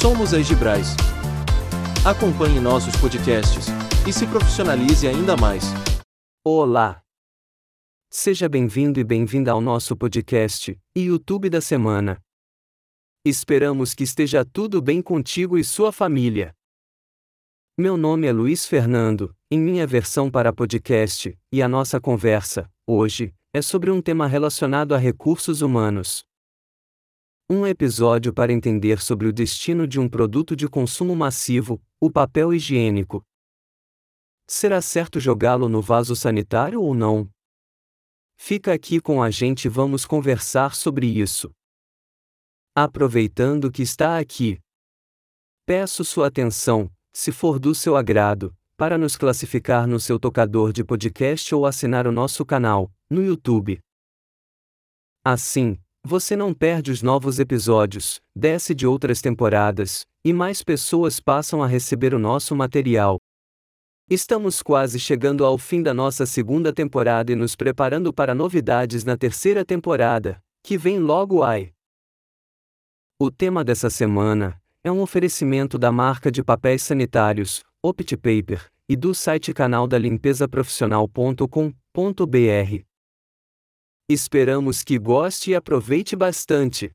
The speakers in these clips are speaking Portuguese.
Somos a Gibrais. Acompanhe nossos podcasts e se profissionalize ainda mais. Olá! Seja bem-vindo e bem-vinda ao nosso podcast e YouTube da semana. Esperamos que esteja tudo bem contigo e sua família. Meu nome é Luiz Fernando, em minha versão para podcast, e a nossa conversa, hoje, é sobre um tema relacionado a recursos humanos. Um episódio para entender sobre o destino de um produto de consumo massivo, o papel higiênico. Será certo jogá-lo no vaso sanitário ou não? Fica aqui com a gente e vamos conversar sobre isso. Aproveitando que está aqui, peço sua atenção, se for do seu agrado, para nos classificar no seu tocador de podcast ou assinar o nosso canal, no YouTube. Assim, você não perde os novos episódios, desce de outras temporadas, e mais pessoas passam a receber o nosso material. Estamos quase chegando ao fim da nossa segunda temporada e nos preparando para novidades na terceira temporada, que vem logo aí. O tema dessa semana é um oferecimento da marca de papéis sanitários, OptiPaper, e do site canal da limpesaprofissional.com.br. Esperamos que goste e aproveite bastante.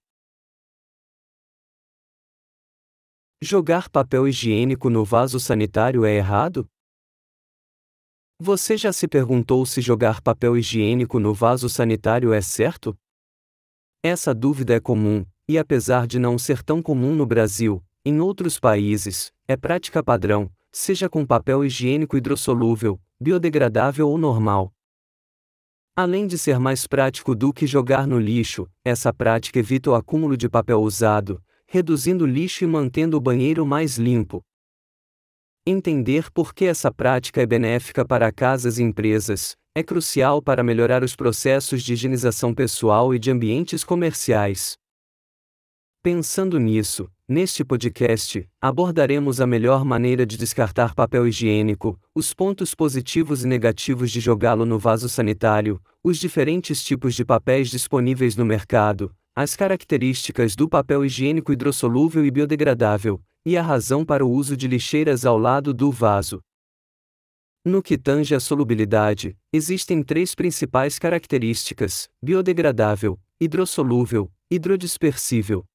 Jogar papel higiênico no vaso sanitário é errado? Você já se perguntou se jogar papel higiênico no vaso sanitário é certo? Essa dúvida é comum, e apesar de não ser tão comum no Brasil, em outros países, é prática padrão, seja com papel higiênico hidrossolúvel, biodegradável ou normal. Além de ser mais prático do que jogar no lixo, essa prática evita o acúmulo de papel usado, reduzindo o lixo e mantendo o banheiro mais limpo. Entender por que essa prática é benéfica para casas e empresas é crucial para melhorar os processos de higienização pessoal e de ambientes comerciais. Pensando nisso, neste podcast, abordaremos a melhor maneira de descartar papel higiênico, os pontos positivos e negativos de jogá-lo no vaso sanitário, os diferentes tipos de papéis disponíveis no mercado, as características do papel higiênico hidrossolúvel e biodegradável, e a razão para o uso de lixeiras ao lado do vaso. No que tange à solubilidade, existem três principais características: biodegradável, hidrossolúvel, hidrodispersível.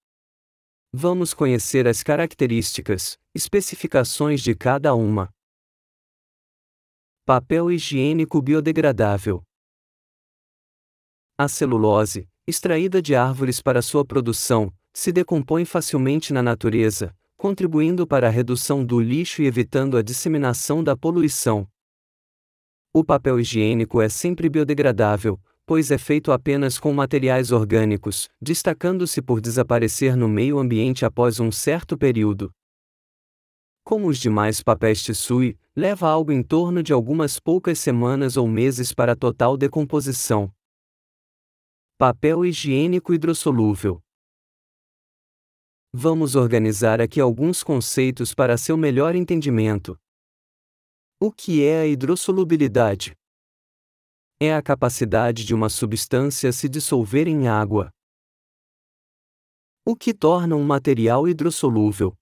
Vamos conhecer as características, especificações de cada uma. Papel higiênico biodegradável. A celulose, extraída de árvores para sua produção, se decompõe facilmente na natureza, contribuindo para a redução do lixo e evitando a disseminação da poluição. O papel higiênico é sempre biodegradável, pois é feito apenas com materiais orgânicos, destacando-se por desaparecer no meio ambiente após um certo período. Como os demais papéis tissue, leva algo em torno de algumas poucas semanas ou meses para total decomposição. Papel higiênico hidrossolúvel. Vamos organizar aqui alguns conceitos para seu melhor entendimento. O que é a hidrossolubilidade? É a capacidade de uma substância se dissolver em água. O que torna um material hidrossolúvel?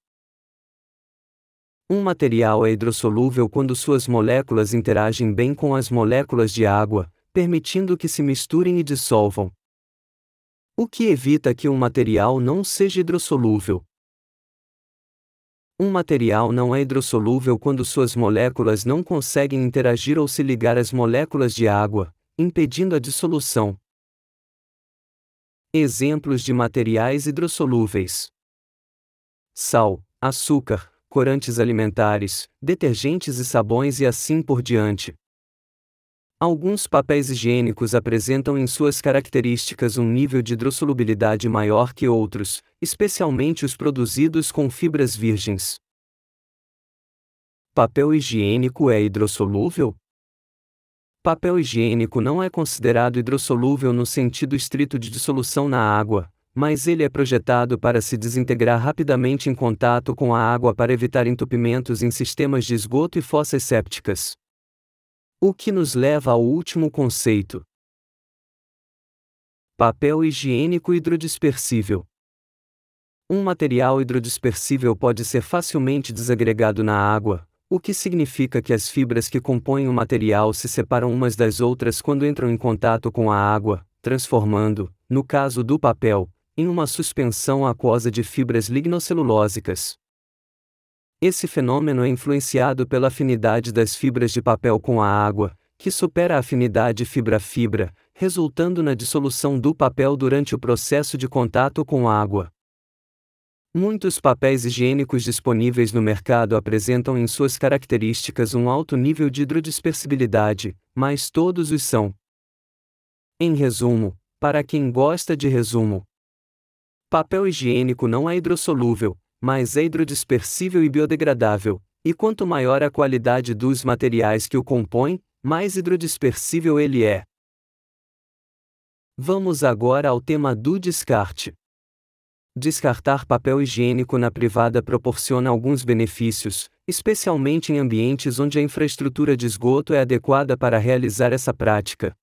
Um material é hidrossolúvel quando suas moléculas interagem bem com as moléculas de água, permitindo que se misturem e dissolvam. O que evita que um material não seja hidrossolúvel? Um material não é hidrossolúvel quando suas moléculas não conseguem interagir ou se ligar às moléculas de água, impedindo a dissolução. Exemplos de materiais hidrossolúveis: sal, açúcar, corantes alimentares, detergentes e sabões e assim por diante. Alguns papéis higiênicos apresentam em suas características um nível de hidrossolubilidade maior que outros, especialmente os produzidos com fibras virgens. Papel higiênico é hidrossolúvel? Papel higiênico não é considerado hidrossolúvel no sentido estrito de dissolução na água, mas ele é projetado para se desintegrar rapidamente em contato com a água para evitar entupimentos em sistemas de esgoto e fossas sépticas. O que nos leva ao último conceito: Papel higiênico hidrodispersível. Um material hidrodispersível pode ser facilmente desagregado na água, o que significa que as fibras que compõem o material se separam umas das outras quando entram em contato com a água, transformando, no caso do papel, em uma suspensão aquosa de fibras lignocelulósicas. Esse fenômeno é influenciado pela afinidade das fibras de papel com a água, que supera a afinidade fibra-fibra, resultando na dissolução do papel durante o processo de contato com a água. Muitos papéis higiênicos disponíveis no mercado apresentam em suas características um alto nível de hidrodispersibilidade, mas todos os são. Em resumo, para quem gosta de resumo, papel higiênico não é hidrossolúvel, mas é hidrodispersível e biodegradável, e quanto maior a qualidade dos materiais que o compõem, mais hidrodispersível ele é. Vamos agora ao tema do descarte. Descartar papel higiênico na privada proporciona alguns benefícios, especialmente em ambientes onde a infraestrutura de esgoto é adequada para realizar essa prática.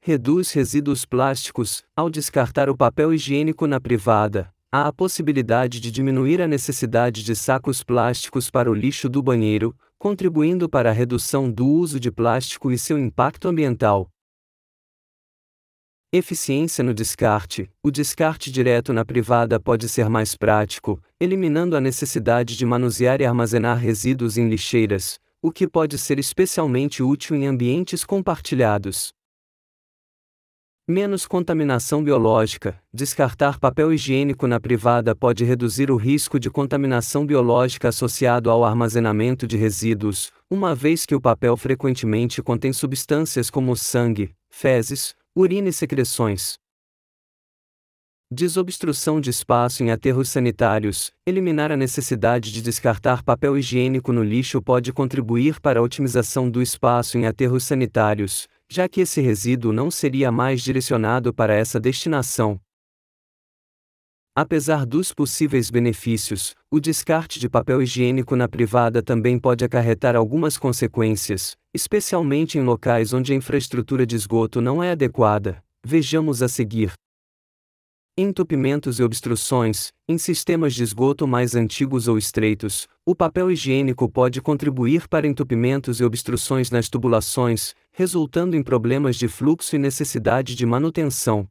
Reduz resíduos plásticos. Ao descartar o papel higiênico na privada, há a possibilidade de diminuir a necessidade de sacos plásticos para o lixo do banheiro, contribuindo para a redução do uso de plástico e seu impacto ambiental. Eficiência no descarte: O descarte direto na privada pode ser mais prático, eliminando a necessidade de manusear e armazenar resíduos em lixeiras, o que pode ser especialmente útil em ambientes compartilhados. Menos contaminação biológica: descartar papel higiênico na privada pode reduzir o risco de contaminação biológica associado ao armazenamento de resíduos, uma vez que o papel frequentemente contém substâncias como sangue, fezes, urina e secreções. Desobstrução de espaço em aterros sanitários. Eliminar a necessidade de descartar papel higiênico no lixo pode contribuir para a otimização do espaço em aterros sanitários, já que esse resíduo não seria mais direcionado para essa destinação. Apesar dos possíveis benefícios, o descarte de papel higiênico na privada também pode acarretar algumas consequências, especialmente em locais onde a infraestrutura de esgoto não é adequada. Vejamos a seguir. Entupimentos e obstruções. Em sistemas de esgoto mais antigos ou estreitos, o papel higiênico pode contribuir para entupimentos e obstruções nas tubulações, resultando em problemas de fluxo e necessidade de manutenção.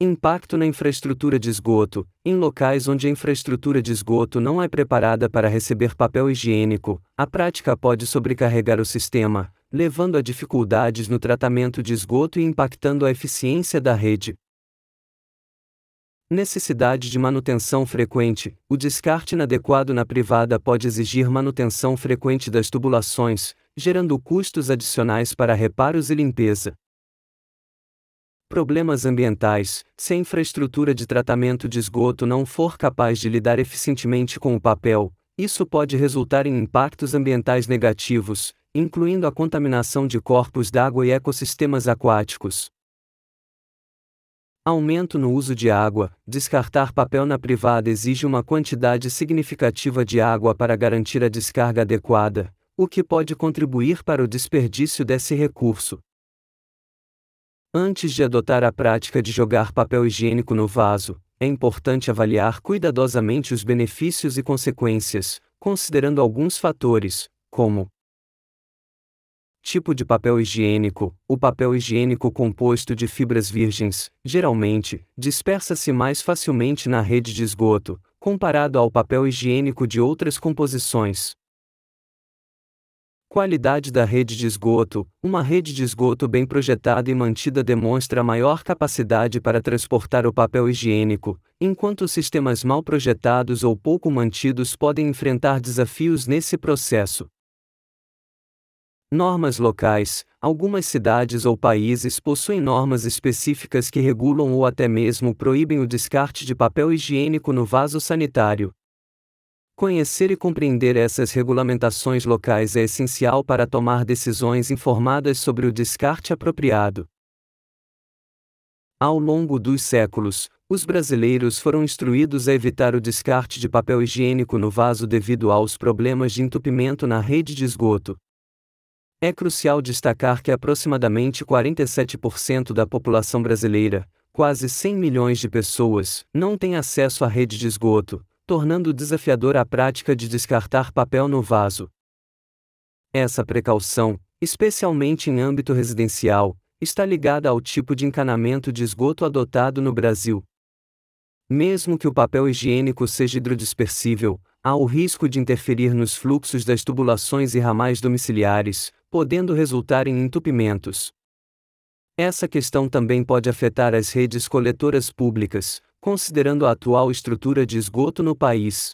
Impacto na infraestrutura de esgoto. Em locais onde a infraestrutura de esgoto não é preparada para receber papel higiênico, a prática pode sobrecarregar o sistema, levando a dificuldades no tratamento de esgoto e impactando a eficiência da rede. Necessidade de manutenção frequente. O descarte inadequado na privada pode exigir manutenção frequente das tubulações, gerando custos adicionais para reparos e limpeza. Problemas ambientais: se a infraestrutura de tratamento de esgoto não for capaz de lidar eficientemente com o papel, isso pode resultar em impactos ambientais negativos, incluindo a contaminação de corpos d'água e ecossistemas aquáticos. Aumento no uso de água: descartar papel na privada exige uma quantidade significativa de água para garantir a descarga adequada, o que pode contribuir para o desperdício desse recurso. Antes de adotar a prática de jogar papel higiênico no vaso, é importante avaliar cuidadosamente os benefícios e consequências, considerando alguns fatores, como Tipo de papel higiênico: O papel higiênico composto de fibras virgens, geralmente, dispersa-se mais facilmente na rede de esgoto, comparado ao papel higiênico de outras composições. Qualidade da rede de esgoto: Uma rede de esgoto bem projetada e mantida demonstra maior capacidade para transportar o papel higiênico, enquanto sistemas mal projetados ou pouco mantidos podem enfrentar desafios nesse processo. Normas locais: Algumas cidades ou países possuem normas específicas que regulam ou até mesmo proíbem o descarte de papel higiênico no vaso sanitário. Conhecer e compreender essas regulamentações locais é essencial para tomar decisões informadas sobre o descarte apropriado. Ao longo dos séculos, os brasileiros foram instruídos a evitar o descarte de papel higiênico no vaso devido aos problemas de entupimento na rede de esgoto. É crucial destacar que aproximadamente 47% da população brasileira, quase 100 milhões de pessoas não têm acesso à rede de esgoto, tornando desafiador a prática de descartar papel no vaso. Essa precaução, especialmente em âmbito residencial, está ligada ao tipo de encanamento de esgoto adotado no Brasil. Mesmo que o papel higiênico seja hidrodispersível, há o risco de interferir nos fluxos das tubulações e ramais domiciliares, podendo resultar em entupimentos. Essa questão também pode afetar as redes coletoras públicas, considerando a atual estrutura de esgoto no país.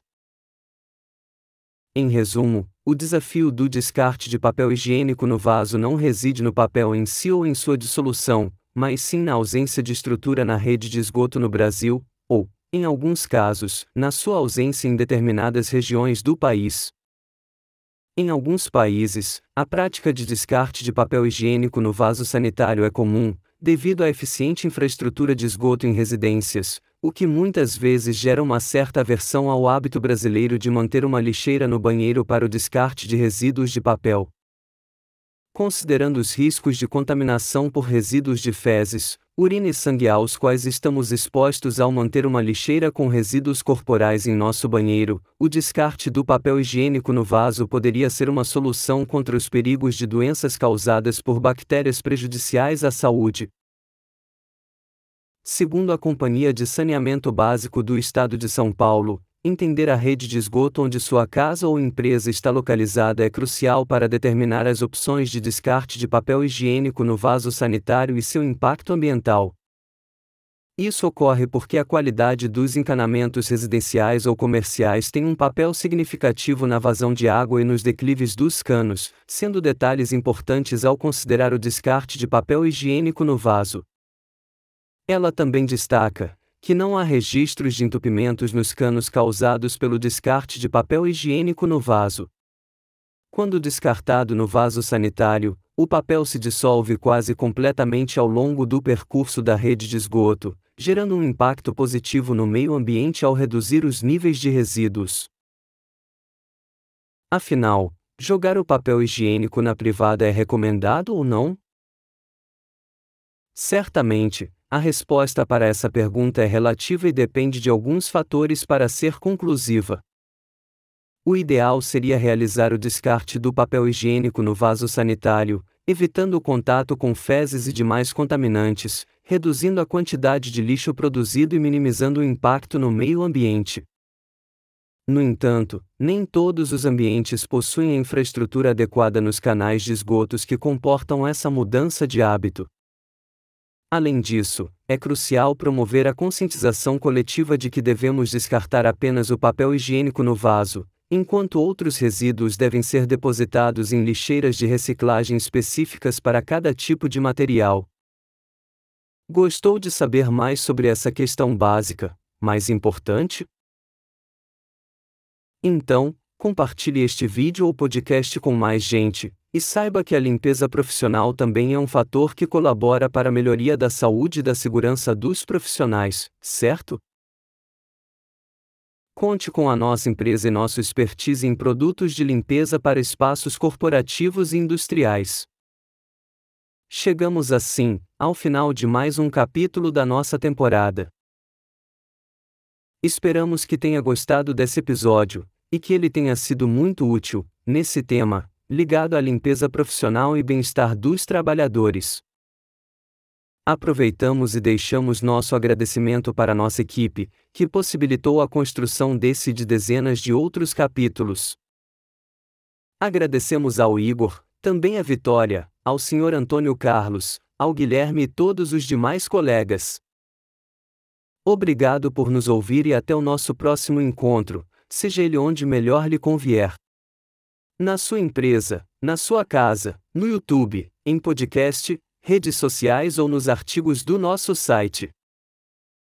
Em resumo, o desafio do descarte de papel higiênico no vaso não reside no papel em si ou em sua dissolução, mas sim na ausência de estrutura na rede de esgoto no Brasil, ou, em alguns casos, na sua ausência em determinadas regiões do país. Em alguns países, a prática de descarte de papel higiênico no vaso sanitário é comum, devido à eficiente infraestrutura de esgoto em residências, o que muitas vezes gera uma certa aversão ao hábito brasileiro de manter uma lixeira no banheiro para o descarte de resíduos de papel. Considerando os riscos de contaminação por resíduos de fezes, urina e sangue aos quais estamos expostos ao manter uma lixeira com resíduos corporais em nosso banheiro, o descarte do papel higiênico no vaso poderia ser uma solução contra os perigos de doenças causadas por bactérias prejudiciais à saúde, Segundo a Companhia de Saneamento Básico do Estado de São Paulo, entender a rede de esgoto onde sua casa ou empresa está localizada é crucial para determinar as opções de descarte de papel higiênico no vaso sanitário e seu impacto ambiental. Isso ocorre porque a qualidade dos encanamentos residenciais ou comerciais tem um papel significativo na vazão de água e nos declives dos canos, sendo detalhes importantes ao considerar o descarte de papel higiênico no vaso. Ela também destaca que não há registros de entupimentos nos canos causados pelo descarte de papel higiênico no vaso. Quando descartado no vaso sanitário, o papel se dissolve quase completamente ao longo do percurso da rede de esgoto, gerando um impacto positivo no meio ambiente ao reduzir os níveis de resíduos. Afinal, jogar o papel higiênico na privada é recomendado ou não? Certamente, a resposta para essa pergunta é relativa e depende de alguns fatores para ser conclusiva. O ideal seria realizar o descarte do papel higiênico no vaso sanitário, evitando o contato com fezes e demais contaminantes, reduzindo a quantidade de lixo produzido e minimizando o impacto no meio ambiente. No entanto, nem todos os ambientes possuem a infraestrutura adequada nos canais de esgotos que comportam essa mudança de hábito. Além disso, é crucial promover a conscientização coletiva de que devemos descartar apenas o papel higiênico no vaso, enquanto outros resíduos devem ser depositados em lixeiras de reciclagem específicas para cada tipo de material. Gostou de saber mais sobre essa questão básica, mais importante? Então, compartilhe este vídeo ou podcast com mais gente, e saiba que a limpeza profissional também é um fator que colabora para a melhoria da saúde e da segurança dos profissionais, certo? Conte com a nossa empresa e nosso expertise em produtos de limpeza para espaços corporativos e industriais. Chegamos assim, ao final de mais um capítulo da nossa temporada. Esperamos que tenha gostado desse episódio, e que ele tenha sido muito útil, nesse tema, ligado à limpeza profissional e bem-estar dos trabalhadores. Aproveitamos e deixamos nosso agradecimento para nossa equipe, que possibilitou a construção desse e de dezenas de outros capítulos. Agradecemos ao Igor, também à Vitória, ao Sr. Antônio Carlos, ao Guilherme e todos os demais colegas. Obrigado por nos ouvir e até o nosso próximo encontro, seja ele onde melhor lhe convier. Na sua empresa, na sua casa, no YouTube, em podcast, redes sociais ou nos artigos do nosso site.